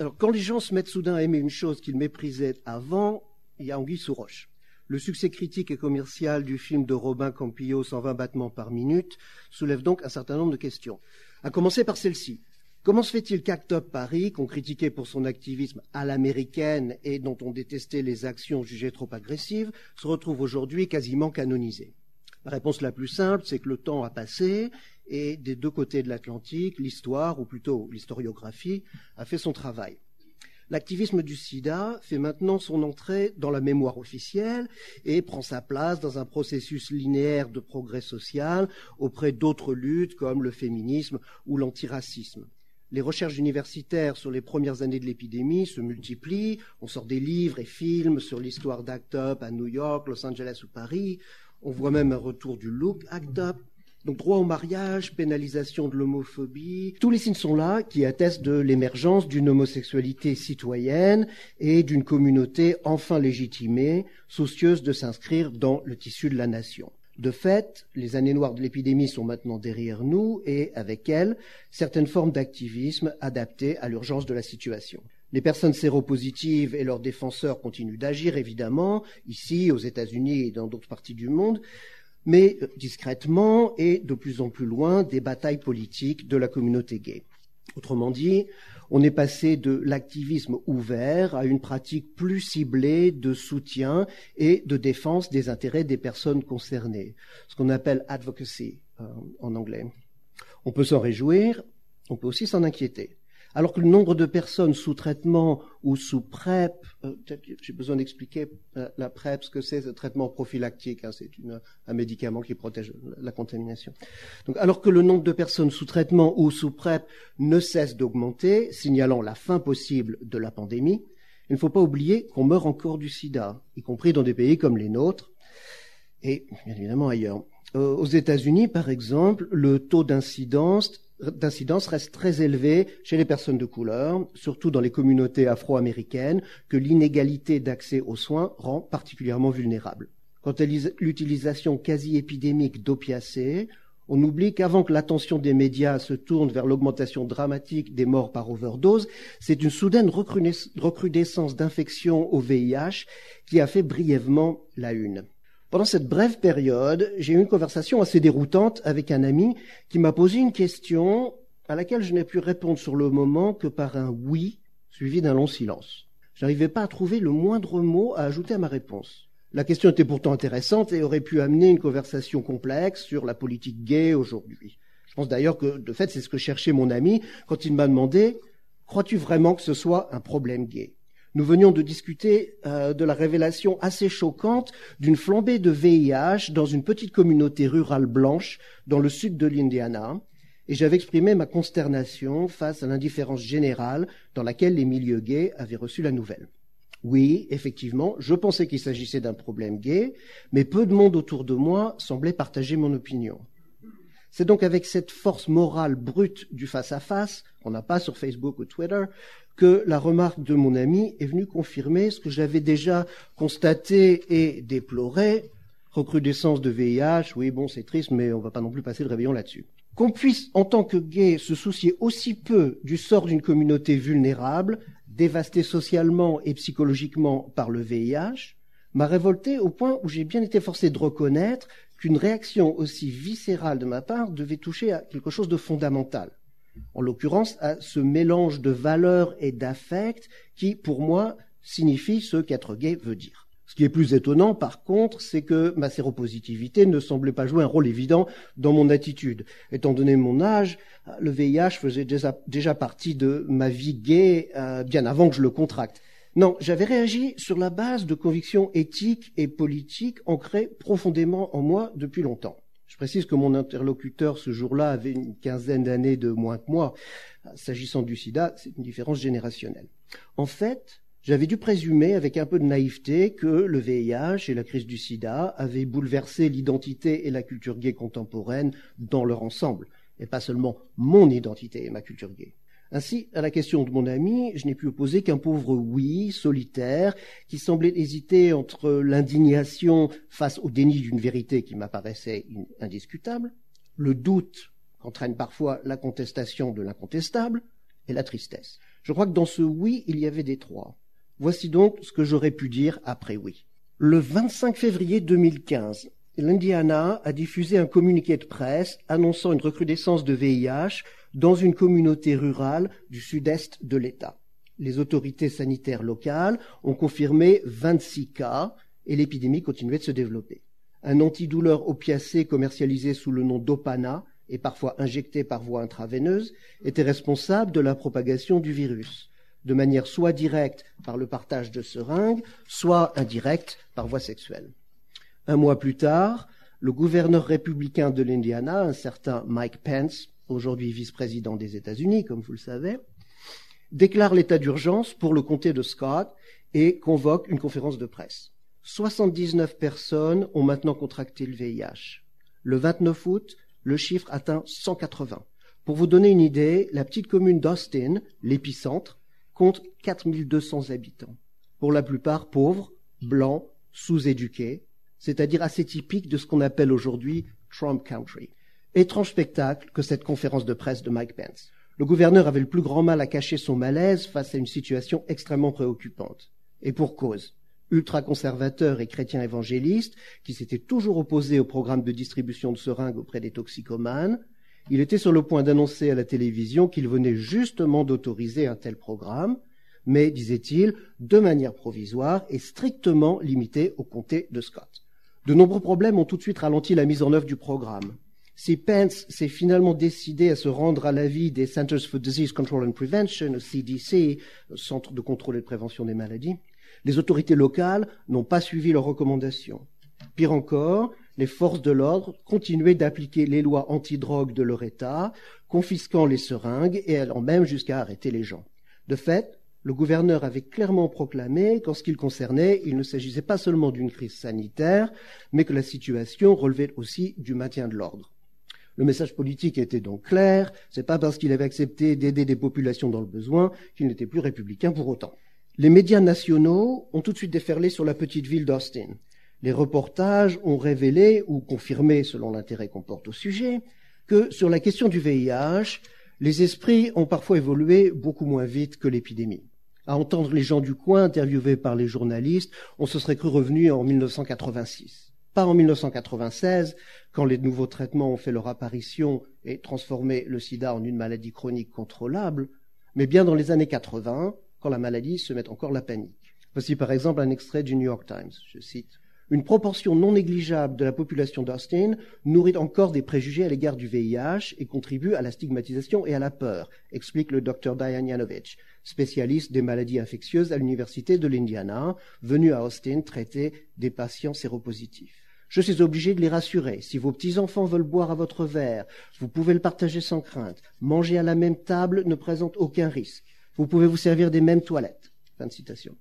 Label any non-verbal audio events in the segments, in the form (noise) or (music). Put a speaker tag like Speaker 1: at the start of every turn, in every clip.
Speaker 1: Alors, quand les gens se mettent soudain à aimer une chose qu'ils méprisaient avant, il y a anguille sous roche. Le succès critique et commercial du film de Robin Campillo, 120 battements par minute, soulève donc un certain nombre de questions. À commencer par celle-ci. Comment se fait-il qu'Act Up Paris, qu'on critiquait pour son activisme à l'américaine et dont on détestait les actions jugées trop agressives, se retrouve aujourd'hui quasiment canonisé? La réponse la plus simple, c'est que le temps a passé et des deux côtés de l'Atlantique, l'histoire, ou plutôt l'historiographie, a fait son travail. L'activisme du sida fait maintenant son entrée dans la mémoire officielle et prend sa place dans un processus linéaire de progrès social auprès d'autres luttes comme le féminisme ou l'antiracisme. Les recherches universitaires sur les premières années de l'épidémie se multiplient. On sort des livres et films sur l'histoire d'Act Up à New York, Los Angeles ou Paris. On voit même un retour du look Act Up donc droit au mariage, pénalisation de l'homophobie, tous les signes sont là qui attestent de l'émergence d'une homosexualité citoyenne et d'une communauté enfin légitimée, soucieuse de s'inscrire dans le tissu de la nation. De fait, les années noires de l'épidémie sont maintenant derrière nous et, avec elles, certaines formes d'activisme adaptées à l'urgence de la situation. Les personnes séropositives et leurs défenseurs continuent d'agir, évidemment, ici, aux États-Unis et dans d'autres parties du monde, mais euh, discrètement et de plus en plus loin des batailles politiques de la communauté gay. Autrement dit, on est passé de l'activisme ouvert à une pratique plus ciblée de soutien et de défense des intérêts des personnes concernées, ce qu'on appelle advocacy euh, en anglais. On peut s'en réjouir, on peut aussi s'en inquiéter alors que le nombre de personnes sous traitement ou sous PrEP, euh, j'ai besoin d'expliquer euh, la PrEP, ce que c'est, ce traitement prophylactique, hein, c'est un médicament qui protège la contamination. Donc, alors que le nombre de personnes sous traitement ou sous PrEP ne cesse d'augmenter, signalant la fin possible de la pandémie, il ne faut pas oublier qu'on meurt encore du sida, y compris dans des pays comme les nôtres, et bien évidemment ailleurs. Euh, aux États-Unis, par exemple, le taux d'incidence d'incidence reste très élevé chez les personnes de couleur, surtout dans les communautés afro-américaines, que l'inégalité d'accès aux soins rend particulièrement vulnérables. Quant à l'utilisation quasi épidémique d'opiacés, on oublie qu'avant que l'attention des médias se tourne vers l'augmentation dramatique des morts par overdose, c'est une soudaine recrudescence d'infections au VIH qui a fait brièvement la une. Pendant cette brève période, j'ai eu une conversation assez déroutante avec un ami qui m'a posé une question à laquelle je n'ai pu répondre sur le moment que par un oui suivi d'un long silence. Je n'arrivais pas à trouver le moindre mot à ajouter à ma réponse. La question était pourtant intéressante et aurait pu amener une conversation complexe sur la politique gay aujourd'hui. Je pense d'ailleurs que, de fait, c'est ce que cherchait mon ami quand il m'a demandé Crois-tu vraiment que ce soit un problème gay? Nous venions de discuter euh, de la révélation assez choquante d'une flambée de VIH dans une petite communauté rurale blanche dans le sud de l'Indiana, et j'avais exprimé ma consternation face à l'indifférence générale dans laquelle les milieux gays avaient reçu la nouvelle. Oui, effectivement, je pensais qu'il s'agissait d'un problème gay, mais peu de monde autour de moi semblait partager mon opinion. C'est donc avec cette force morale brute du face-à-face, qu'on n'a pas sur Facebook ou Twitter, que la remarque de mon ami est venue confirmer ce que j'avais déjà constaté et déploré. Recrudescence de VIH, oui, bon, c'est triste, mais on ne va pas non plus passer le réveillon là-dessus. Qu'on puisse, en tant que gay, se soucier aussi peu du sort d'une communauté vulnérable, dévastée socialement et psychologiquement par le VIH, m'a révolté au point où j'ai bien été forcé de reconnaître qu'une réaction aussi viscérale de ma part devait toucher à quelque chose de fondamental. En l'occurrence, à ce mélange de valeurs et d'affects qui, pour moi, signifie ce qu'être gay veut dire. Ce qui est plus étonnant, par contre, c'est que ma séropositivité ne semblait pas jouer un rôle évident dans mon attitude. Étant donné mon âge, le VIH faisait déjà, partie de ma vie gay euh, bien avant que je le contracte. Non, j'avais réagi sur la base de convictions éthiques et politiques ancrées profondément en moi depuis longtemps. Je précise que mon interlocuteur ce jour-là avait une quinzaine d'années de moins que moi. S'agissant du sida, c'est une différence générationnelle. En fait, j'avais dû présumer avec un peu de naïveté que le VIH et la crise du sida avaient bouleversé l'identité et la culture gay contemporaine dans leur ensemble, et pas seulement mon identité et ma culture gay. Ainsi, à la question de mon ami, je n'ai pu opposer qu'un pauvre oui, solitaire, qui semblait hésiter entre l'indignation face au déni d'une vérité qui m'apparaissait indiscutable, le doute qu'entraîne parfois la contestation de l'incontestable, et la tristesse. Je crois que dans ce oui, il y avait des trois. Voici donc ce que j'aurais pu dire après oui. Le 25 février 2015, l'Indiana a diffusé un communiqué de presse annonçant une recrudescence de VIH dans une communauté rurale du sud-est de l'État. Les autorités sanitaires locales ont confirmé 26 cas et l'épidémie continuait de se développer. Un antidouleur opiacé commercialisé sous le nom d'Opana et parfois injecté par voie intraveineuse était responsable de la propagation du virus de manière soit directe par le partage de seringues, soit indirecte par voie sexuelle. Un mois plus tard, le gouverneur républicain de l'Indiana, un certain Mike Pence, aujourd'hui vice-président des États-Unis, comme vous le savez, déclare l'état d'urgence pour le comté de Scott et convoque une conférence de presse. 79 personnes ont maintenant contracté le VIH. Le 29 août, le chiffre atteint 180. Pour vous donner une idée, la petite commune d'Austin, l'épicentre, compte 4200 habitants, pour la plupart pauvres, blancs, sous-éduqués, c'est-à-dire assez typiques de ce qu'on appelle aujourd'hui Trump Country. Étrange spectacle que cette conférence de presse de Mike Pence. Le gouverneur avait le plus grand mal à cacher son malaise face à une situation extrêmement préoccupante. Et pour cause. Ultra-conservateurs et chrétiens évangélistes, qui s'étaient toujours opposés au programme de distribution de seringues auprès des toxicomanes, il était sur le point d'annoncer à la télévision qu'il venait justement d'autoriser un tel programme, mais, disait-il, de manière provisoire et strictement limité au comté de Scott. De nombreux problèmes ont tout de suite ralenti la mise en œuvre du programme. Si Pence s'est finalement décidé à se rendre à l'avis des Centers for Disease Control and Prevention, CDC, Centre de contrôle et de prévention des maladies, les autorités locales n'ont pas suivi leurs recommandations. Pire encore, les forces de l'ordre continuaient d'appliquer les lois antidrogue de leur État, confisquant les seringues et allant même jusqu'à arrêter les gens. De fait, le gouverneur avait clairement proclamé qu'en ce qui le concernait, il ne s'agissait pas seulement d'une crise sanitaire, mais que la situation relevait aussi du maintien de l'ordre. Le message politique était donc clair, c'est pas parce qu'il avait accepté d'aider des populations dans le besoin qu'il n'était plus républicain pour autant. Les médias nationaux ont tout de suite déferlé sur la petite ville d'Austin. Les reportages ont révélé ou confirmé, selon l'intérêt qu'on porte au sujet, que sur la question du VIH, les esprits ont parfois évolué beaucoup moins vite que l'épidémie. À entendre les gens du coin interviewés par les journalistes, on se serait cru revenu en 1986. Pas en 1996, quand les nouveaux traitements ont fait leur apparition et transformé le sida en une maladie chronique contrôlable, mais bien dans les années 80, quand la maladie se met encore la panique. Voici par exemple un extrait du New York Times, je cite. Une proportion non négligeable de la population d'Austin nourrit encore des préjugés à l'égard du VIH et contribue à la stigmatisation et à la peur, explique le docteur Diane spécialiste des maladies infectieuses à l'Université de l'Indiana, venu à Austin traiter des patients séropositifs. Je suis obligé de les rassurer. Si vos petits-enfants veulent boire à votre verre, vous pouvez le partager sans crainte. Manger à la même table ne présente aucun risque. Vous pouvez vous servir des mêmes toilettes. Fin de citation.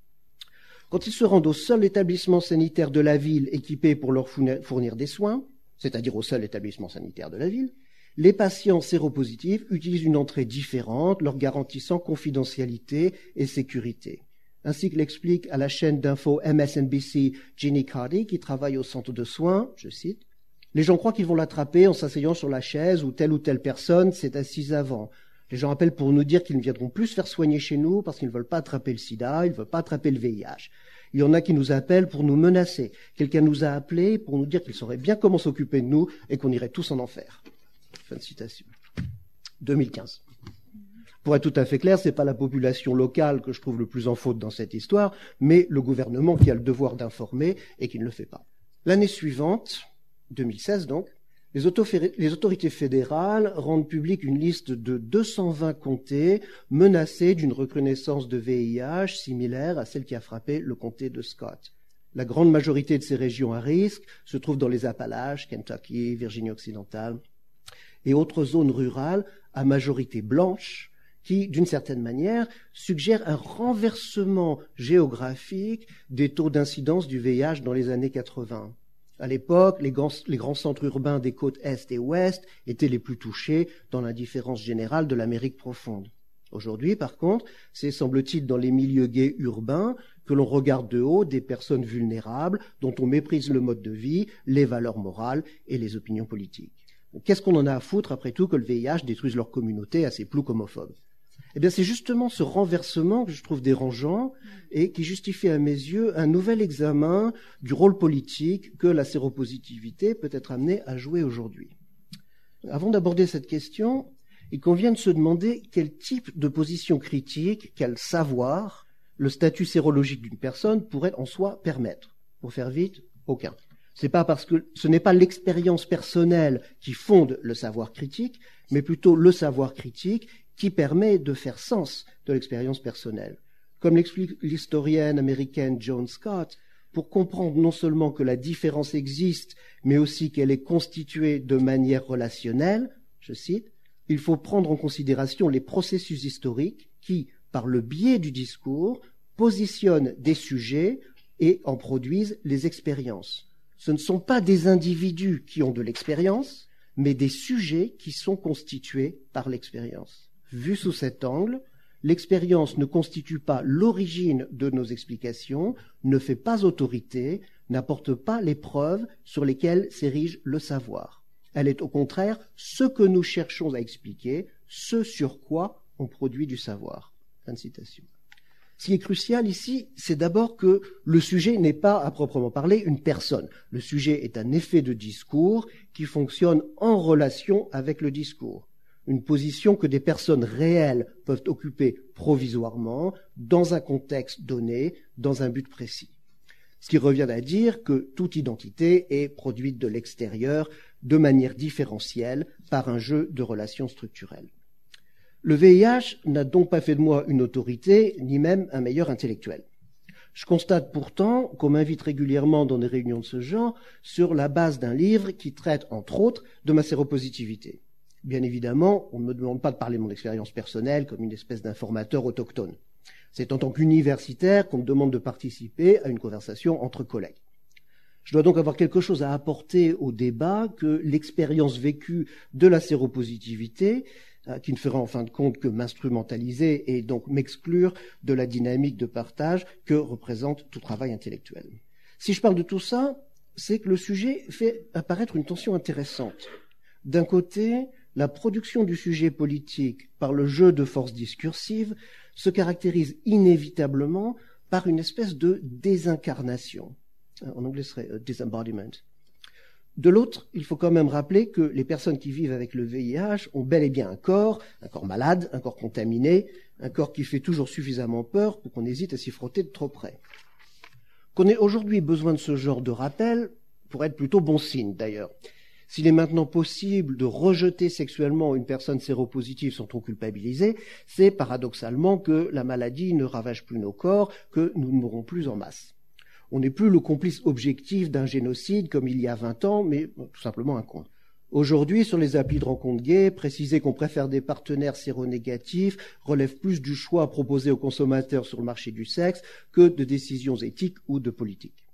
Speaker 1: Quand ils se rendent au seul établissement sanitaire de la ville équipé pour leur fournir des soins, c'est-à-dire au seul établissement sanitaire de la ville, les patients séropositifs utilisent une entrée différente, leur garantissant confidentialité et sécurité. Ainsi que l'explique à la chaîne d'info MSNBC Ginny Cardi, qui travaille au centre de soins, je cite, Les gens croient qu'ils vont l'attraper en s'asseyant sur la chaise où telle ou telle personne s'est assise avant. Les gens appellent pour nous dire qu'ils ne viendront plus se faire soigner chez nous parce qu'ils ne veulent pas attraper le sida, ils ne veulent pas attraper le VIH. Il y en a qui nous appellent pour nous menacer. Quelqu'un nous a appelés pour nous dire qu'il saurait bien comment s'occuper de nous et qu'on irait tous en enfer. Fin de citation. 2015. Pour être tout à fait clair, ce n'est pas la population locale que je trouve le plus en faute dans cette histoire, mais le gouvernement qui a le devoir d'informer et qui ne le fait pas. L'année suivante, 2016 donc, les, autorités fédérales rendent publique une liste de 220 comtés menacés d'une recrudescence de VIH similaire à celle qui a frappé le comté de Scott. La grande majorité de ces régions à risque se trouvent dans les Appalaches, Kentucky, Virginie occidentale et autres zones rurales à majorité blanche qui, d'une certaine manière, suggèrent un renversement géographique des taux d'incidence du VIH dans les années 80. À l'époque, les, grands, centres urbains des côtes Est et Ouest étaient les plus touchés dans l'indifférence générale de l'Amérique profonde. Aujourd'hui, par contre, c'est, semble-t-il, dans les milieux gays urbains que l'on regarde de haut des personnes vulnérables dont on méprise le mode de vie, les valeurs morales et les opinions politiques. Qu'est-ce qu'on en a à foutre, après tout, que le VIH détruise leur communauté à ces ploucs homophobes? Eh bien, c'est justement ce renversement que je trouve dérangeant et qui justifie à mes yeux un nouvel examen du rôle politique que la séropositivité peut être amenée à jouer aujourd'hui. Avant d'aborder cette question, il convient de se demander quel type de position critique, quel savoir le statut sérologique d'une personne pourrait en soi permettre. Pour faire vite, aucun. C'est pas parce que ce n'est pas l'expérience personnelle qui fonde le savoir critique, mais plutôt le savoir critique qui permet de faire sens de l'expérience personnelle. Comme l'explique l'historienne américaine Joan Scott, pour comprendre non seulement que la différence existe, mais aussi qu'elle est constituée de manière relationnelle, je cite, il faut prendre en considération les processus historiques qui, par le biais du discours, positionnent des sujets et en produisent les expériences ce ne sont pas des individus qui ont de l'expérience, mais des sujets qui sont constitués par l'expérience. Vu sous cet angle, l'expérience ne constitue pas l'origine de nos explications, ne fait pas autorité, n'apporte pas les preuves sur lesquelles s'érige le savoir. Elle est au contraire ce que nous cherchons à expliquer, ce sur quoi on produit du savoir. Fin de citation. Ce qui est crucial ici, c'est d'abord que le sujet n'est pas, à proprement parler, une personne. Le sujet est un effet de discours qui fonctionne en relation avec le discours. Une position que des personnes réelles peuvent occuper provisoirement, dans un contexte donné, dans un but précis. Ce qui revient à dire que toute identité est produite de l'extérieur de manière différentielle par un jeu de relations structurelles. Le VIH n'a donc pas fait de moi une autorité, ni même un meilleur intellectuel. Je constate pourtant qu'on m'invite régulièrement dans des réunions de ce genre sur la base d'un livre qui traite, entre autres, de ma séropositivité. Bien évidemment, on ne me demande pas de parler de mon expérience personnelle comme une espèce d'informateur autochtone. C'est en tant qu'universitaire qu'on me demande de participer à une conversation entre collègues. Je dois donc avoir quelque chose à apporter au débat que l'expérience vécue de la séropositivité qui ne fera en fin de compte que m'instrumentaliser et donc m'exclure de la dynamique de partage que représente tout travail intellectuel. Si je parle de tout ça, c'est que le sujet fait apparaître une tension intéressante. D'un côté, la production du sujet politique par le jeu de forces discursives se caractérise inévitablement par une espèce de désincarnation. En anglais, ce serait euh, disembodiment. De l'autre, il faut quand même rappeler que les personnes qui vivent avec le VIH ont bel et bien un corps, un corps malade, un corps contaminé, un corps qui fait toujours suffisamment peur pour qu'on hésite à s'y frotter de trop près. Qu'on ait aujourd'hui besoin de ce genre de rappel pourrait être plutôt bon signe d'ailleurs. S'il est maintenant possible de rejeter sexuellement une personne séropositive sans trop culpabiliser, c'est paradoxalement que la maladie ne ravage plus nos corps, que nous ne mourrons plus en masse. On n'est plus le complice objectif d'un génocide comme il y a 20 ans, mais tout simplement un con. Aujourd'hui, sur les applis de rencontre gays, préciser qu'on préfère des partenaires séronégatifs relève plus du choix proposé aux consommateurs sur le marché du sexe que de décisions éthiques ou de politique.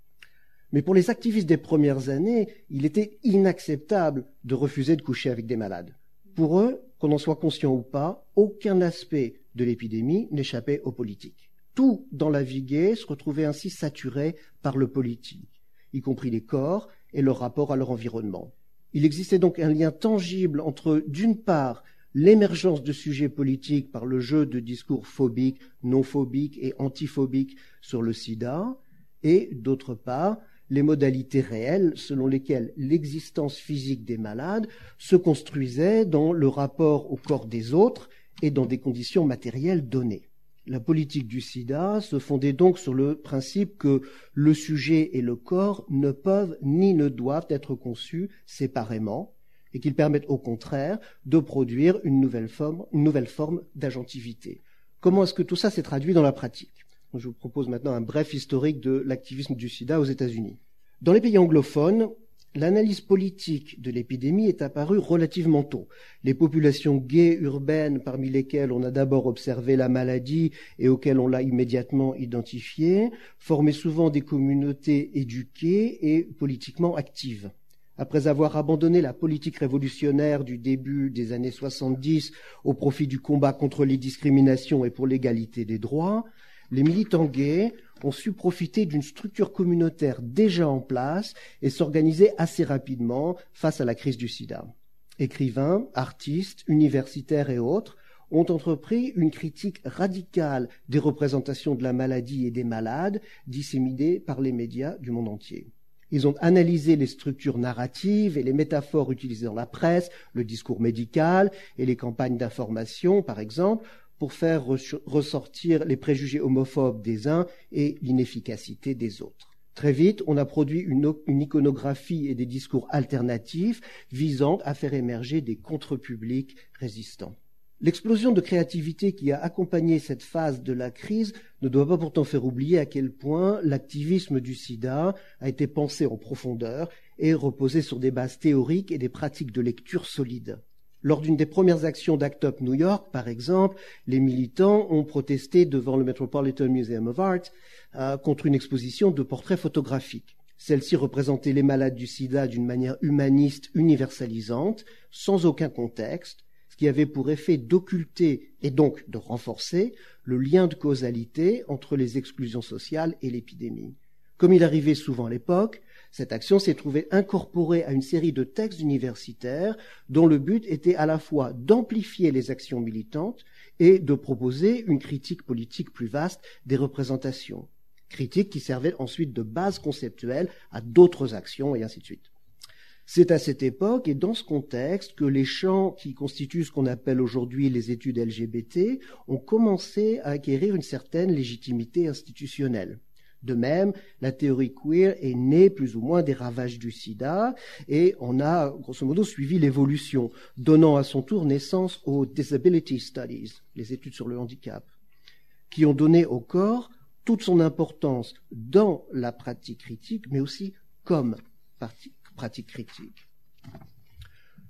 Speaker 1: Mais pour les activistes des premières années, il était inacceptable de refuser de coucher avec des malades. Pour eux, qu'on en soit conscient ou pas, aucun aspect de l'épidémie n'échappait aux politiques tout dans la vie gay se retrouvait ainsi saturé par le politique, y compris les corps et leur rapport à leur environnement. Il existait donc un lien tangible entre, d'une part, l'émergence de sujets politiques par le jeu de discours phobiques, non phobiques et antiphobiques sur le sida, et, d'autre part, les modalités réelles selon lesquelles l'existence physique des malades se construisait dans le rapport au corps des autres et dans des conditions matérielles données. La politique du sida se fondait donc sur le principe que le sujet et le corps ne peuvent ni ne doivent être conçus séparément et qu'ils permettent au contraire de produire une nouvelle forme, une nouvelle forme d'agentivité. Comment est-ce que tout ça s'est traduit dans la pratique? Je vous propose maintenant un bref historique de l'activisme du sida aux États-Unis. Dans les pays anglophones, l'analyse politique de l'épidémie est apparue relativement tôt. Les populations gays urbaines, parmi lesquelles on a d'abord observé la maladie et auxquelles on l'a immédiatement identifiée, formaient souvent des communautés éduquées et politiquement actives. Après avoir abandonné la politique révolutionnaire du début des années 70 au profit du combat contre les discriminations et pour l'égalité des droits, les militants gays ont su profiter d'une structure communautaire déjà en place et s'organiser assez rapidement face à la crise du sida. Écrivains, artistes, universitaires et autres ont entrepris une critique radicale des représentations de la maladie et des malades disséminées par les médias du monde entier. Ils ont analysé les structures narratives et les métaphores utilisées dans la presse, le discours médical et les campagnes d'information, par exemple, pour faire ressortir les préjugés homophobes des uns et l'inefficacité des autres. Très vite, on a produit une, iconographie et des discours alternatifs visant à faire émerger des contre-publics résistants. L'explosion de créativité qui a accompagné cette phase de la crise ne doit pas pourtant faire oublier à quel point l'activisme du sida a été pensé en profondeur et reposé sur des bases théoriques et des pratiques de lecture solides. Lors d'une des premières actions d'Act Up New York, par exemple, les militants ont protesté devant le Metropolitan Museum of Art euh, contre une exposition de portraits photographiques. Celle-ci représentait les malades du sida d'une manière humaniste universalisante, sans aucun contexte, ce qui avait pour effet d'occulter et donc de renforcer le lien de causalité entre les exclusions sociales et l'épidémie. Comme il arrivait souvent à l'époque, cette action s'est trouvée incorporée à une série de textes universitaires dont le but était à la fois d'amplifier les actions militantes et de proposer une critique politique plus vaste des représentations. Critique qui servait ensuite de base conceptuelle à d'autres actions et ainsi de suite. C'est à cette époque et dans ce contexte que les champs qui constituent ce qu'on appelle aujourd'hui les études LGBT ont commencé à acquérir une certaine légitimité institutionnelle. De même, la théorie queer est née plus ou moins des ravages du sida et on a grosso modo suivi l'évolution, donnant à son tour naissance aux disability studies, les études sur le handicap, qui ont donné au corps toute son importance dans la pratique critique, mais aussi comme pratique critique.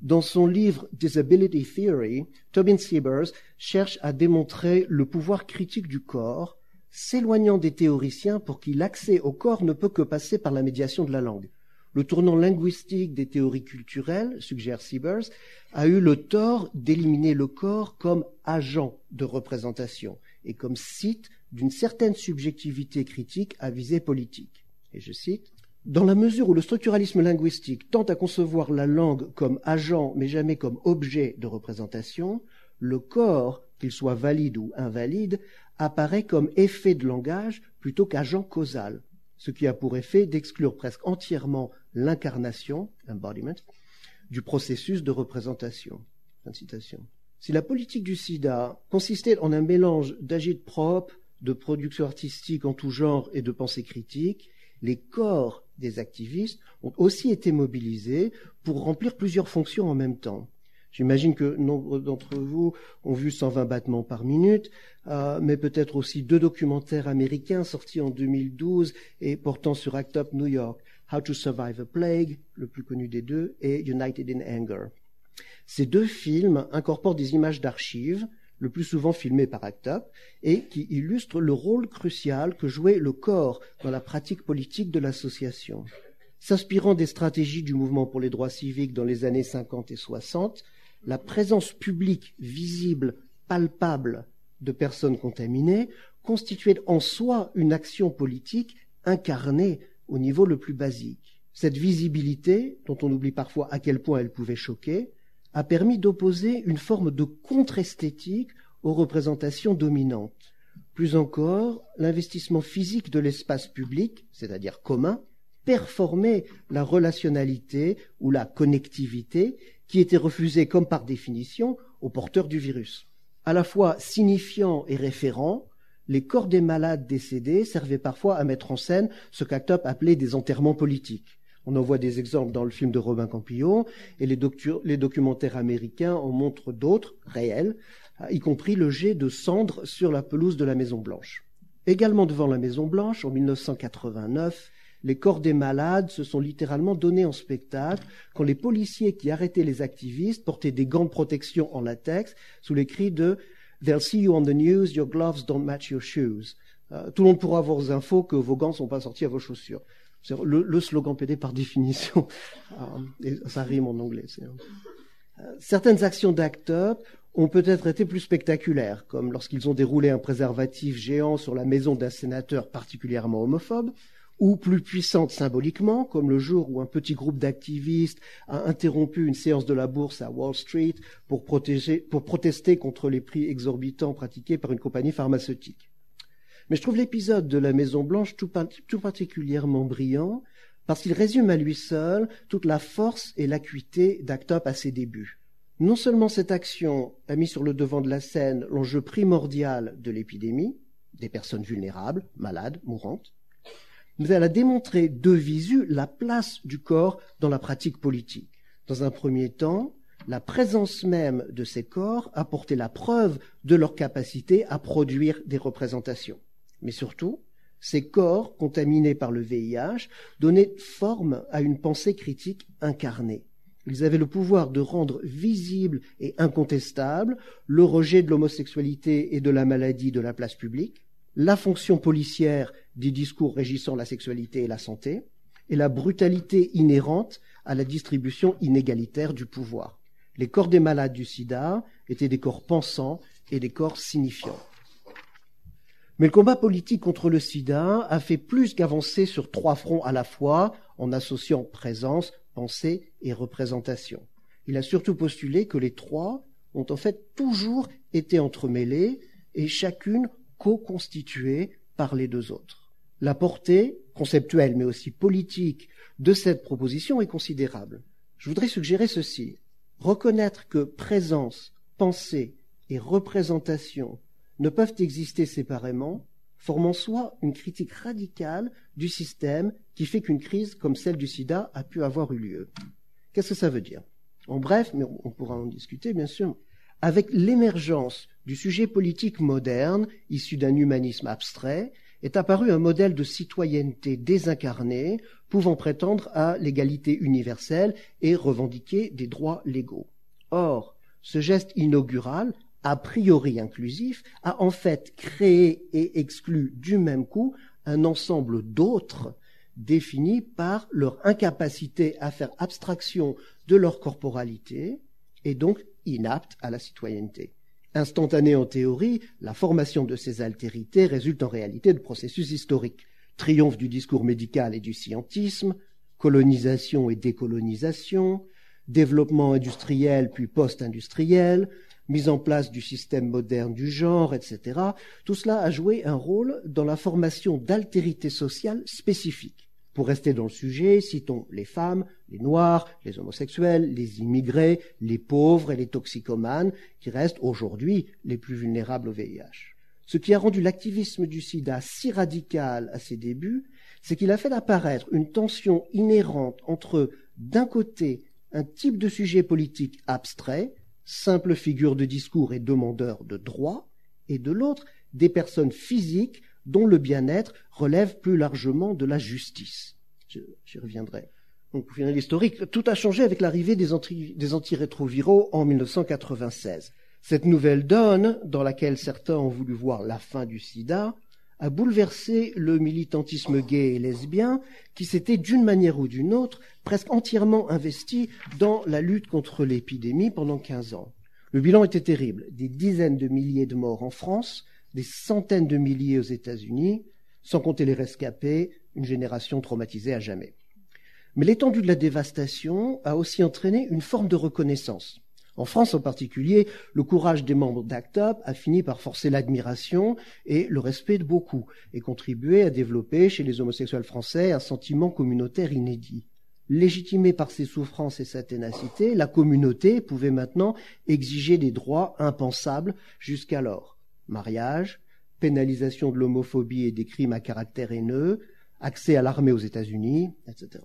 Speaker 1: Dans son livre Disability Theory, Tobin Siebers cherche à démontrer le pouvoir critique du corps, s'éloignant des théoriciens pour qui l'accès au corps ne peut que passer par la médiation de la langue. Le tournant linguistique des théories culturelles, suggère Siebers, a eu le tort d'éliminer le corps comme agent de représentation et comme site d'une certaine subjectivité critique à visée politique. Et je cite dans la mesure où le structuralisme linguistique tente à concevoir la langue comme agent mais jamais comme objet de représentation, le corps, qu'il soit valide ou invalide, apparaît comme effet de langage plutôt qu'agent causal, ce qui a pour effet d'exclure presque entièrement l'incarnation, du processus de représentation. Si la politique du sida consistait en un mélange d'agite propre, de production artistique en tout genre et de pensée critique, les corps des activistes ont aussi été mobilisés pour remplir plusieurs fonctions en même temps. J'imagine que nombre d'entre vous ont vu 120 battements par minute, euh, mais peut-être aussi deux documentaires américains sortis en 2012 et portant sur Act Up New York, How to Survive a Plague, le plus connu des deux, et United in Anger. Ces deux films incorporent des images d'archives, le plus souvent filmé par ACT UP, et qui illustre le rôle crucial que jouait le corps dans la pratique politique de l'association. S'inspirant des stratégies du mouvement pour les droits civiques dans les années 50 et 60, la présence publique visible, palpable de personnes contaminées constituait en soi une action politique incarnée au niveau le plus basique. Cette visibilité, dont on oublie parfois à quel point elle pouvait choquer, a permis d'opposer une forme de contre-esthétique aux représentations dominantes. Plus encore, l'investissement physique de l'espace public, c'est-à-dire commun, performait la relationnalité ou la connectivité qui était refusée comme par définition aux porteurs du virus. À la fois signifiant et référent, les corps des malades décédés servaient parfois à mettre en scène ce qu'Actop appelait des enterrements politiques. On en voit des exemples dans le film de Robin Campillon, et les, documentaires américains en montrent d'autres, réels, y compris le jet de cendres sur la pelouse de la Maison Blanche. Également devant la Maison Blanche, en 1989, les corps des malades se sont littéralement donnés en spectacle quand les policiers qui arrêtaient les activistes portaient des gants de protection en latex sous les cris de They'll see you on the news, your gloves don't match your shoes. Euh, tout le monde pourra avoir vos infos que vos gants ne sont pas sortis à vos chaussures. Le, le, slogan PD par (laughs) définition, euh, ça rime en anglais. Euh, certaines actions d'ACT UP ont peut-être été plus spectaculaires, comme lorsqu'ils ont déroulé un préservatif géant sur la maison d'un sénateur particulièrement homophobe, ou plus puissante symboliquement, comme le jour où un petit groupe d'activistes a interrompu une séance de la bourse à Wall Street pour, protester contre les prix exorbitants pratiqués par une compagnie pharmaceutique. Mais je trouve l'épisode de la Maison Blanche tout, tout particulièrement brillant parce qu'il résume à lui seul toute la force et l'acuité d'Act Up à ses débuts. Non seulement cette action a mis sur le devant de la scène l'enjeu primordial de l'épidémie, des personnes vulnérables, malades, mourantes, mais elle a démontré de visu la place du corps dans la pratique politique. Dans un premier temps, la présence même de ces corps apportait la preuve de leur capacité à produire des représentations. Mais surtout, ces corps contaminés par le VIH donnaient forme à une pensée critique incarnée. Ils avaient le pouvoir de rendre visible et incontestable le rejet de l'homosexualité et de la maladie de la place publique, la fonction policière des discours régissant la sexualité et la santé, et la brutalité inhérente à la distribution inégalitaire du pouvoir. Les corps des malades du sida étaient des corps pensants et des corps signifiants. Mais le combat politique contre le sida a fait plus qu'avancer sur trois fronts à la fois en associant présence, pensée et représentation. Il a surtout postulé que les trois ont en fait toujours été entremêlés et chacune co-constituée par les deux autres. La portée, conceptuelle mais aussi politique, de cette proposition est considérable. Je voudrais suggérer ceci. Reconnaître que présence, pensée et représentation ne peuvent exister séparément forme en soi une critique radicale du système qui fait qu'une crise comme celle du sida a pu avoir eu lieu. Qu'est-ce que ça veut dire? En bref, mais on pourra en discuter bien sûr, avec l'émergence du sujet politique moderne, issu d'un humanisme abstrait, est apparu un modèle de citoyenneté désincarnée pouvant prétendre à l'égalité universelle et revendiquer des droits légaux. Or, ce geste inaugural, a priori inclusif, a en fait créé et exclu du même coup un ensemble d'autres définis par leur incapacité à faire abstraction de leur corporalité et donc inaptes à la citoyenneté. Instantanée en théorie, la formation de ces altérités résulte en réalité de processus historiques. Triomphe du discours médical et du scientisme, colonisation et décolonisation, développement industriel puis post-industriel, mise en place du système moderne du genre, etc. Tout cela a joué un rôle dans la formation d'altérités sociales spécifiques. Pour rester dans le sujet, citons les femmes, les noirs, les homosexuels, les immigrés, les pauvres et les toxicomanes, qui restent aujourd'hui les plus vulnérables au VIH. Ce qui a rendu l'activisme du sida si radical à ses débuts, c'est qu'il a fait apparaître une tension inhérente entre, d'un côté, un type de sujet politique abstrait, simple figure de discours et demandeur de droits, et de l'autre, des personnes physiques dont le bien-être relève plus largement de la justice. J'y reviendrai. Donc, pour finir l'historique, tout a changé avec l'arrivée des, antirétroviraux en 1996. Cette nouvelle donne, dans laquelle certains ont voulu voir la fin du sida, a bouleversé le militantisme gay et lesbien qui s'était d'une manière ou d'une autre presque entièrement investi dans la lutte contre l'épidémie pendant 15 ans. Le bilan était terrible. Des dizaines de milliers de morts en France, des centaines de milliers aux États-Unis, sans compter les rescapés, une génération traumatisée à jamais. Mais l'étendue de la dévastation a aussi entraîné une forme de reconnaissance. En France en particulier, le courage des membres d'ACT UP a fini par forcer l'admiration et le respect de beaucoup et contribué à développer chez les homosexuels français un sentiment communautaire inédit. Légitimée par ses souffrances et sa ténacité, la communauté pouvait maintenant exiger des droits impensables jusqu'alors mariage, pénalisation de l'homophobie et des crimes à caractère haineux, accès à l'armée aux États-Unis, etc.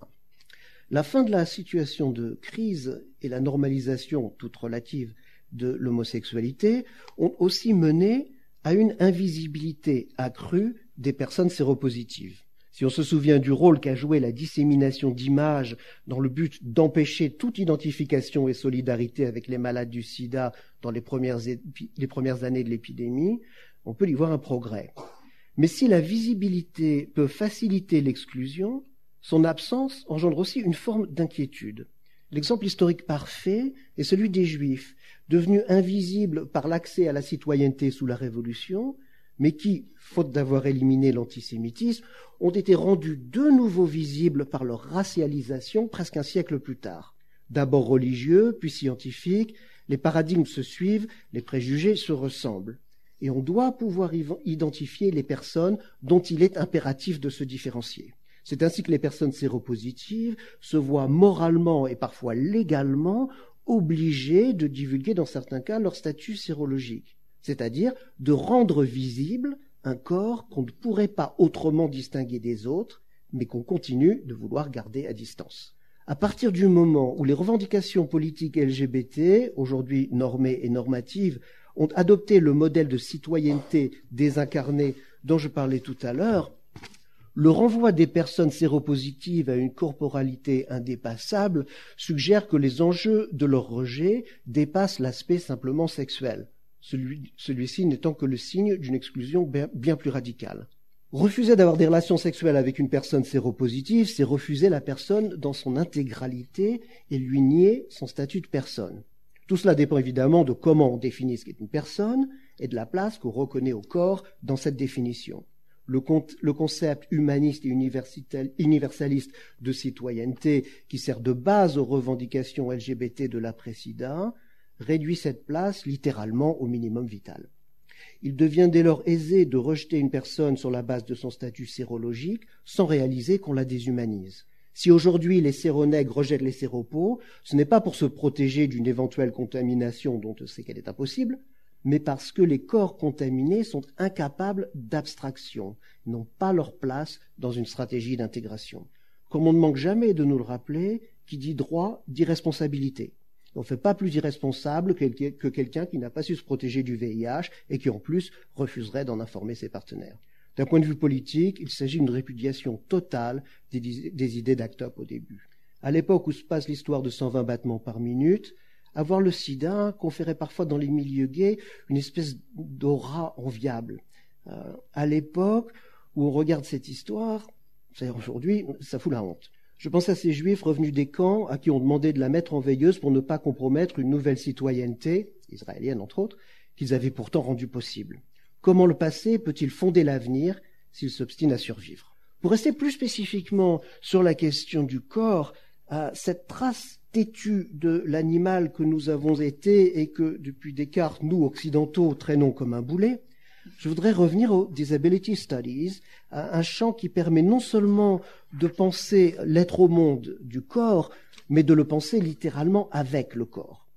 Speaker 1: La fin de la situation de crise et la normalisation toute relative de l'homosexualité ont aussi mené à une invisibilité accrue des personnes séropositives. Si on se souvient du rôle qu'a joué la dissémination d'images dans le but d'empêcher toute identification et solidarité avec les malades du sida dans les premières, années de l'épidémie, on peut y voir un progrès. Mais si la visibilité peut faciliter l'exclusion, son absence engendre aussi une forme d'inquiétude. L'exemple historique parfait est celui des Juifs, devenus invisibles par l'accès à la citoyenneté sous la Révolution, mais qui, faute d'avoir éliminé l'antisémitisme, ont été rendus de nouveau visibles par leur racialisation presque un siècle plus tard. D'abord religieux, puis scientifiques, les paradigmes se suivent, les préjugés se ressemblent. Et on doit pouvoir identifier les personnes dont il est impératif de se différencier. C'est ainsi que les personnes séropositives se voient moralement et parfois légalement obligées de divulguer dans certains cas leur statut sérologique, c'est-à-dire de rendre visible un corps qu'on ne pourrait pas autrement distinguer des autres, mais qu'on continue de vouloir garder à distance. À partir du moment où les revendications politiques LGBT, aujourd'hui normées et normatives, ont adopté le modèle de citoyenneté désincarnée dont je parlais tout à l'heure, le renvoi des personnes séropositives à une corporalité indépassable suggère que les enjeux de leur rejet dépassent l'aspect simplement sexuel celui-ci n'étant que le signe d'une exclusion bien plus radicale. Refuser d'avoir des relations sexuelles avec une personne séropositive, c'est refuser la personne dans son intégralité et lui nier son statut de personne. Tout cela dépend évidemment de comment on définit ce qu'est une personne et de la place qu'on reconnaît au corps dans cette définition. Le, concept humaniste et universaliste de citoyenneté qui sert de base aux revendications LGBT de l'après-sida réduit cette place littéralement au minimum vital. Il devient dès lors aisé de rejeter une personne sur la base de son statut sérologique sans réaliser qu'on la déshumanise. Si aujourd'hui les séronègres rejettent les séropos, ce n'est pas pour se protéger d'une éventuelle contamination dont on sait qu'elle est impossible, mais parce que les corps contaminés sont incapables d'abstraction, n'ont pas leur place dans une stratégie d'intégration. Comme on ne manque jamais de nous le rappeler, qui dit droit dit responsabilité. On ne fait pas plus irresponsable que quelqu'un qui n'a pas su se protéger du VIH et qui en plus refuserait d'en informer ses partenaires. D'un point de vue politique, il s'agit d'une répudiation totale des, idées d'ACT au début. À l'époque où se passe l'histoire de 120 battements par minute, avoir le sida conférait parfois dans les milieux gays une espèce d'aura enviable. Euh, à l'époque où on regarde cette histoire, c'est-à-dire aujourd'hui, ça fout la honte. Je pense à ces juifs revenus des camps à qui on demandait de la mettre en veilleuse pour ne pas compromettre une nouvelle citoyenneté, israélienne entre autres, qu'ils avaient pourtant rendue possible. Comment le passé peut-il fonder l'avenir s'il s'obstine à survivre? Pour rester plus spécifiquement sur la question du corps, cette trace têtue de l'animal que nous avons été et que depuis Descartes, nous, occidentaux, traînons comme un boulet, je voudrais revenir aux Disability Studies, un champ qui permet non seulement de penser l'être au monde du corps, mais de le penser littéralement avec le corps.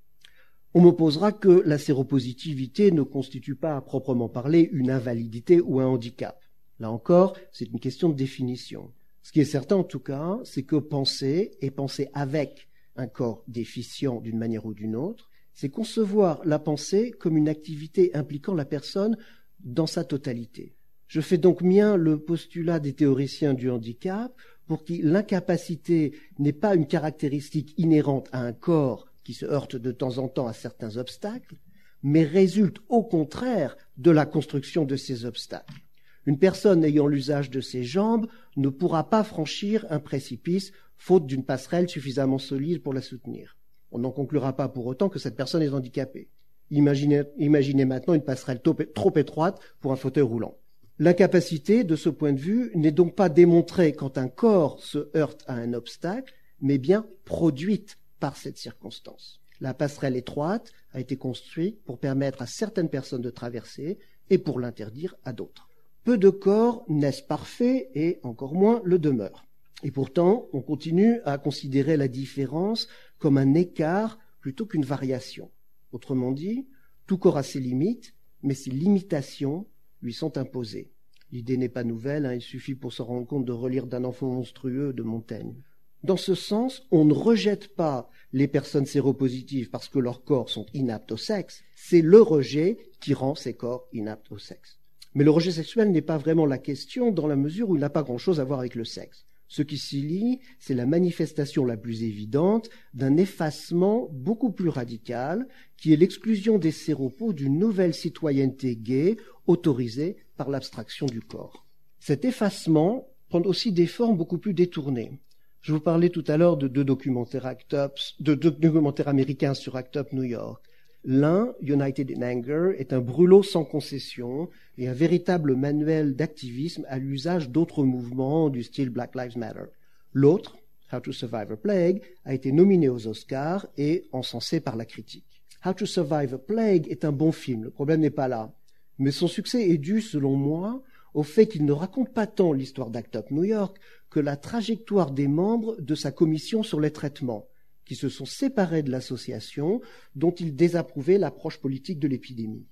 Speaker 1: On m'opposera que la séropositivité ne constitue pas à proprement parler une invalidité ou un handicap. Là encore, c'est une question de définition. Ce qui est certain en tout cas, c'est que penser et penser avec un corps déficient d'une manière ou d'une autre, c'est concevoir la pensée comme une activité impliquant la personne dans sa totalité. Je fais donc mien le postulat des théoriciens du handicap pour qui l'incapacité n'est pas une caractéristique inhérente à un corps qui se heurte de temps en temps à certains obstacles, mais résulte au contraire de la construction de ces obstacles. Une personne ayant l'usage de ses jambes ne pourra pas franchir un précipice faute d'une passerelle suffisamment solide pour la soutenir. On n'en conclura pas pour autant que cette personne est handicapée. Imaginez, maintenant une passerelle trop étroite pour un fauteuil roulant. L'incapacité, de ce point de vue, n'est donc pas démontrée quand un corps se heurte à un obstacle, mais bien produite par cette circonstance. La passerelle étroite a été construite pour permettre à certaines personnes de traverser et pour l'interdire à d'autres. Peu de corps naissent parfaits et encore moins le demeurent. Et pourtant, on continue à considérer la différence comme un écart plutôt qu'une variation. Autrement dit, tout corps a ses limites, mais ces limitations lui sont imposées. L'idée n'est pas nouvelle, hein, il suffit pour se rendre compte de relire d'un enfant monstrueux de Montaigne. Dans ce sens, on ne rejette pas les personnes séropositives parce que leurs corps sont inaptes au sexe, c'est le rejet qui rend ces corps inaptes au sexe. Mais le rejet sexuel n'est pas vraiment la question dans la mesure où il n'a pas grand-chose à voir avec le sexe. Ce qui s'y lie, c'est la manifestation la plus évidente d'un effacement beaucoup plus radical, qui est l'exclusion des séropos d'une nouvelle citoyenneté gay autorisée par l'abstraction du corps. Cet effacement prend aussi des formes beaucoup plus détournées. Je vous parlais tout à l'heure de deux documentaires, de deux documentaires américains sur Act Up New York. L'un, United in Anger, est un brûlot sans concession et un véritable manuel d'activisme à l'usage d'autres mouvements du style Black Lives Matter. L'autre, How to Survive a Plague, a été nominé aux Oscars et encensé par la critique. How to Survive a Plague est un bon film, le problème n'est pas là. Mais son succès est dû, selon moi, au fait qu'il ne raconte pas tant l'histoire d'Act Up New York que la trajectoire des membres de sa commission sur les traitements qui se sont séparés de l'association dont ils désapprouvaient l'approche politique de l'épidémie.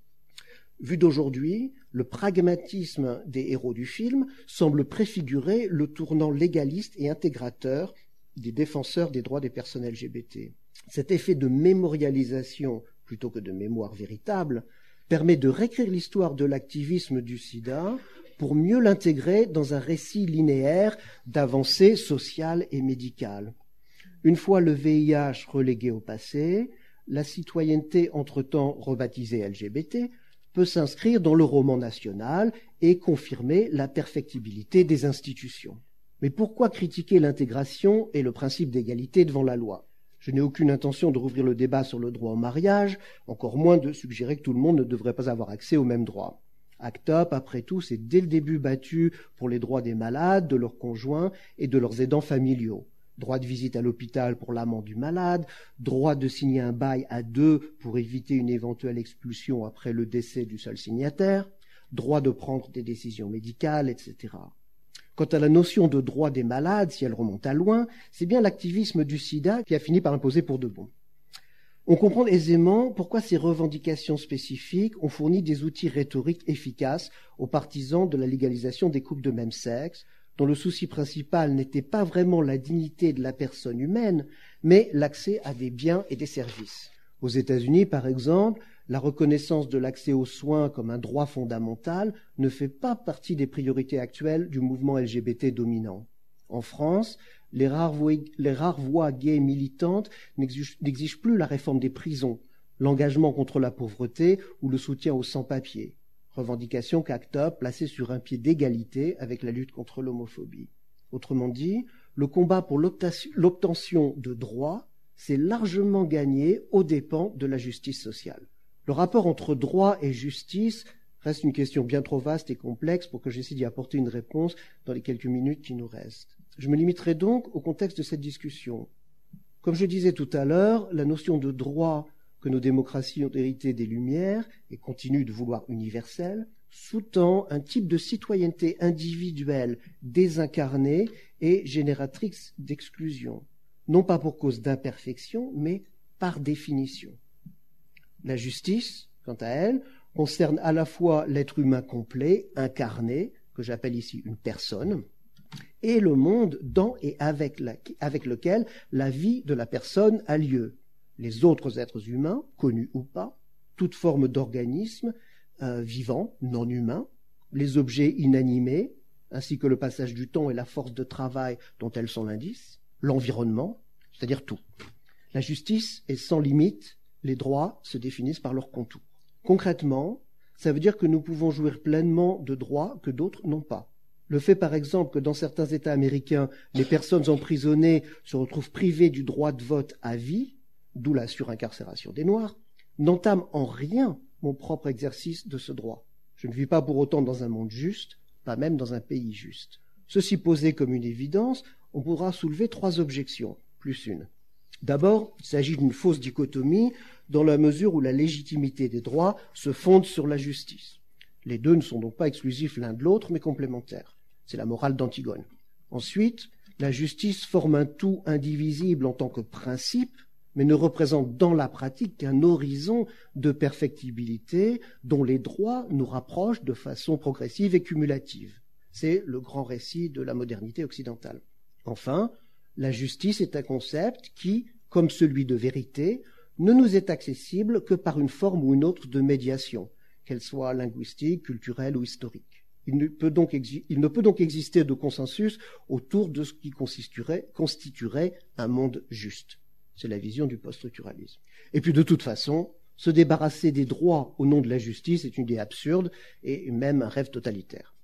Speaker 1: Vu d'aujourd'hui, le pragmatisme des héros du film semble préfigurer le tournant légaliste et intégrateur des défenseurs des droits des personnes LGBT. Cet effet de mémorialisation plutôt que de mémoire véritable permet de réécrire l'histoire de l'activisme du sida pour mieux l'intégrer dans un récit linéaire d'avancées sociales et médicales. Une fois le VIH relégué au passé, la citoyenneté entre-temps rebaptisée LGBT peut s'inscrire dans le roman national et confirmer la perfectibilité des institutions. Mais pourquoi critiquer l'intégration et le principe d'égalité devant la loi? Je n'ai aucune intention de rouvrir le débat sur le droit au mariage, encore moins de suggérer que tout le monde ne devrait pas avoir accès aux mêmes droits. ACT UP, après tout, s'est dès le début battu pour les droits des malades, de leurs conjoints et de leurs aidants familiaux droit de visite à l'hôpital pour l'amant du malade, droit de signer un bail à deux pour éviter une éventuelle expulsion après le décès du seul signataire, droit de prendre des décisions médicales, etc. Quant à la notion de droit des malades, si elle remonte à loin, c'est bien l'activisme du sida qui a fini par imposer pour de bon. On comprend aisément pourquoi ces revendications spécifiques ont fourni des outils rhétoriques efficaces aux partisans de la légalisation des couples de même sexe, le souci principal n'était pas vraiment la dignité de la personne humaine, mais l'accès à des biens et des services. Aux États-Unis, par exemple, la reconnaissance de l'accès aux soins comme un droit fondamental ne fait pas partie des priorités actuelles du mouvement LGBT dominant. En France, les rares voix, les rares voix gays militantes n'exigent plus la réforme des prisons, l'engagement contre la pauvreté ou le soutien aux sans-papiers revendication qu'ACTA plaçait sur un pied d'égalité avec la lutte contre l'homophobie. Autrement dit, le combat pour l'obtention de droits s'est largement gagné aux dépens de la justice sociale. Le rapport entre droit et justice reste une question bien trop vaste et complexe pour que j'essaie d'y apporter une réponse dans les quelques minutes qui nous restent. Je me limiterai donc au contexte de cette discussion. Comme je disais tout à l'heure, la notion de droit que nos démocraties ont hérité des Lumières et continuent de vouloir universelle, sous-tend un type de citoyenneté individuelle désincarnée et génératrice d'exclusion, non pas pour cause d'imperfection, mais par définition. La justice, quant à elle, concerne à la fois l'être humain complet, incarné, que j'appelle ici une personne, et le monde dans et avec, avec lequel la vie de la personne a lieu, les autres êtres humains, connus ou pas, toute forme d'organisme euh, vivant, non humain, les objets inanimés, ainsi que le passage du temps et la force de travail dont elles sont l'indice, l'environnement, c'est-à-dire tout. La justice est sans limite, les droits se définissent par leurs contours. Concrètement, ça veut dire que nous pouvons jouir pleinement de droits que d'autres n'ont pas. Le fait, par exemple, que dans certains États américains, les personnes emprisonnées se retrouvent privées du droit de vote à vie, d'où la surincarcération des Noirs, n'entame en rien mon propre exercice de ce droit. Je ne vis pas pour autant dans un monde juste, pas même dans un pays juste. Ceci posé comme une évidence, on pourra soulever trois objections, plus une. D'abord, il s'agit d'une fausse dichotomie dans la mesure où la légitimité des droits se fonde sur la justice. Les deux ne sont donc pas exclusifs l'un de l'autre, mais complémentaires. C'est la morale d'Antigone. Ensuite, la justice forme un tout indivisible en tant que principe, mais ne représente dans la pratique qu'un horizon de perfectibilité dont les droits nous rapprochent de façon progressive et cumulative. C'est le grand récit de la modernité occidentale. Enfin, la justice est un concept qui, comme celui de vérité, ne nous est accessible que par une forme ou une autre de médiation, qu'elle soit linguistique, culturelle ou historique. Il ne, peut donc exister de consensus autour de ce qui constituerait un monde juste. C'est la vision du post-structuralisme. Et puis de toute façon, se débarrasser des droits au nom de la justice est une idée absurde et même un rêve totalitaire.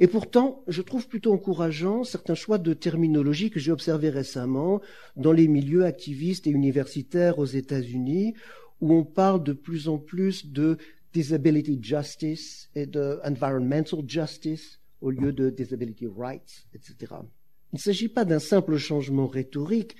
Speaker 1: Et pourtant, je trouve plutôt encourageant certains choix de terminologie que j'ai observés récemment dans les milieux activistes et universitaires aux États-Unis, où on parle de plus en plus de disability justice et de environmental justice au lieu de disability rights, etc. Il ne s'agit pas d'un simple changement rhétorique,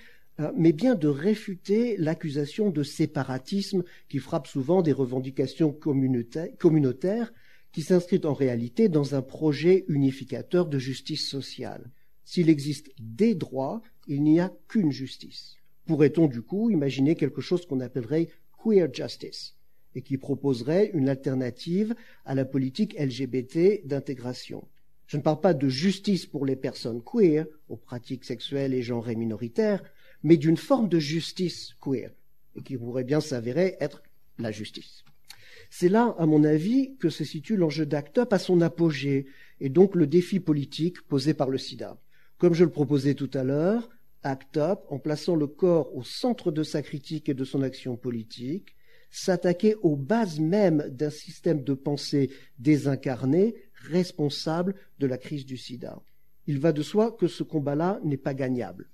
Speaker 1: mais bien de réfuter l'accusation de séparatisme qui frappe souvent des revendications communautaires qui s'inscrit en réalité dans un projet unificateur de justice sociale. S'il existe des droits, il n'y a qu'une justice. Pourrait-on du coup imaginer quelque chose qu'on appellerait queer justice et qui proposerait une alternative à la politique LGBT d'intégration? Je ne parle pas de justice pour les personnes queer, aux pratiques sexuelles et genrées minoritaires, mais d'une forme de justice queer, et qui pourrait bien s'avérer être la justice. C'est là, à mon avis, que se situe l'enjeu d'ACT UP à son apogée, et donc le défi politique posé par le sida. Comme je le proposais tout à l'heure, ACT UP, en plaçant le corps au centre de sa critique et de son action politique, s'attaquait aux bases mêmes d'un système de pensée désincarné, responsable de la crise du sida. Il va de soi que ce combat-là n'est pas gagnable.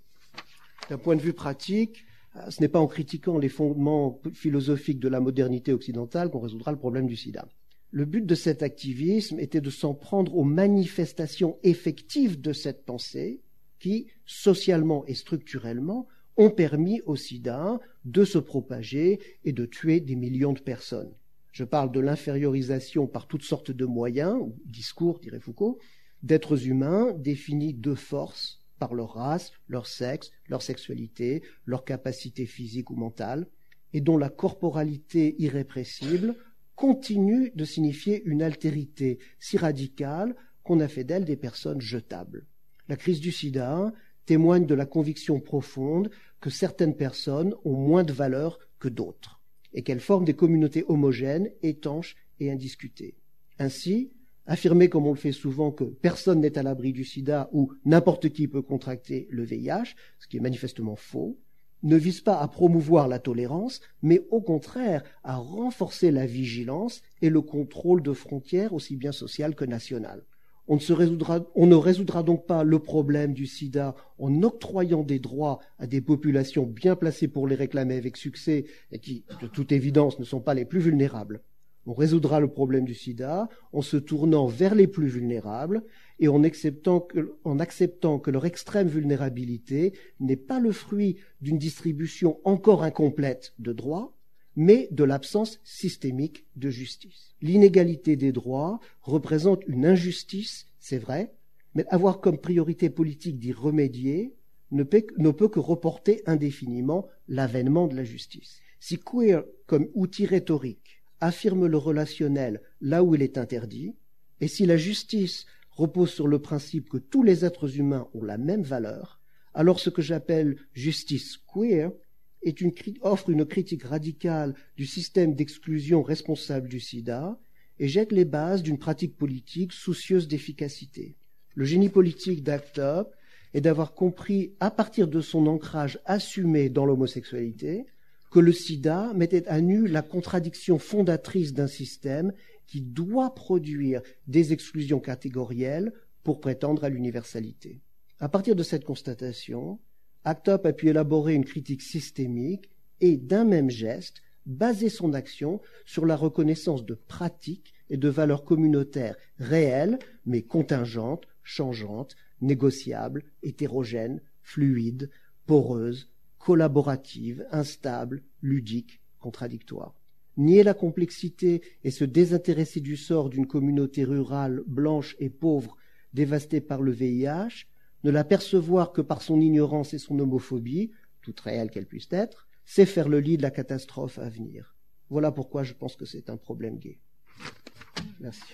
Speaker 1: D'un point de vue pratique, euh, ce n'est pas en critiquant les fondements philosophiques de la modernité occidentale qu'on résoudra le problème du sida. Le but de cet activisme était de s'en prendre aux manifestations effectives de cette pensée qui, socialement et structurellement, ont permis au sida de se propager et de tuer des millions de personnes. Je parle de l'infériorisation par toutes sortes de moyens, ou discours, dirait Foucault, d'êtres humains définis de force par leur race, leur sexe, leur sexualité, leur capacité physique ou mentale, et dont la corporalité irrépressible continue de signifier une altérité si radicale qu'on a fait d'elles des personnes jetables. La crise du sida témoigne de la conviction profonde que certaines personnes ont moins de valeur que d'autres, et qu'elles forment des communautés homogènes, étanches et indiscutées. Ainsi, affirmer, comme on le fait souvent, que personne n'est à l'abri du sida ou n'importe qui peut contracter le VIH, ce qui est manifestement faux, ne vise pas à promouvoir la tolérance, mais au contraire à renforcer la vigilance et le contrôle de frontières aussi bien sociales que nationales. On ne, résoudra, on ne résoudra donc pas le problème du sida en octroyant des droits à des populations bien placées pour les réclamer avec succès et qui, de toute évidence, ne sont pas les plus vulnérables. On résoudra le problème du sida en se tournant vers les plus vulnérables et en acceptant que, en acceptant que leur extrême vulnérabilité n'est pas le fruit d'une distribution encore incomplète de droits, mais de l'absence systémique de justice. L'inégalité des droits représente une injustice, c'est vrai, mais avoir comme priorité politique d'y remédier ne peut, ne peut que reporter indéfiniment l'avènement de la justice. Si queer comme outil rhétorique affirme le relationnel là où il est interdit, et si la justice repose sur le principe que tous les êtres humains ont la même valeur, alors ce que j'appelle justice queer offre une critique radicale du système d'exclusion responsable du sida et jette les bases d'une pratique politique soucieuse d'efficacité. Le génie politique d'Act Up est d'avoir compris, à partir de son ancrage assumé dans l'homosexualité, que le sida mettait à nu la contradiction fondatrice d'un système qui doit produire des exclusions catégorielles pour prétendre à l'universalité. À partir de cette constatation, ACTUP a pu élaborer une critique systémique et, d'un même geste, baser son action sur la reconnaissance de pratiques et de valeurs communautaires réelles, mais contingentes, changeantes, négociables, hétérogènes, fluides, poreuses, collaborative, instable, ludique, contradictoire. Nier la complexité et se désintéresser du sort d'une communauté rurale blanche et pauvre dévastée par le VIH, ne l'apercevoir que par son ignorance et son homophobie, toute réelle qu'elle puisse être, c'est faire le lit de la catastrophe à venir. Voilà pourquoi je pense que c'est un problème gay. Merci.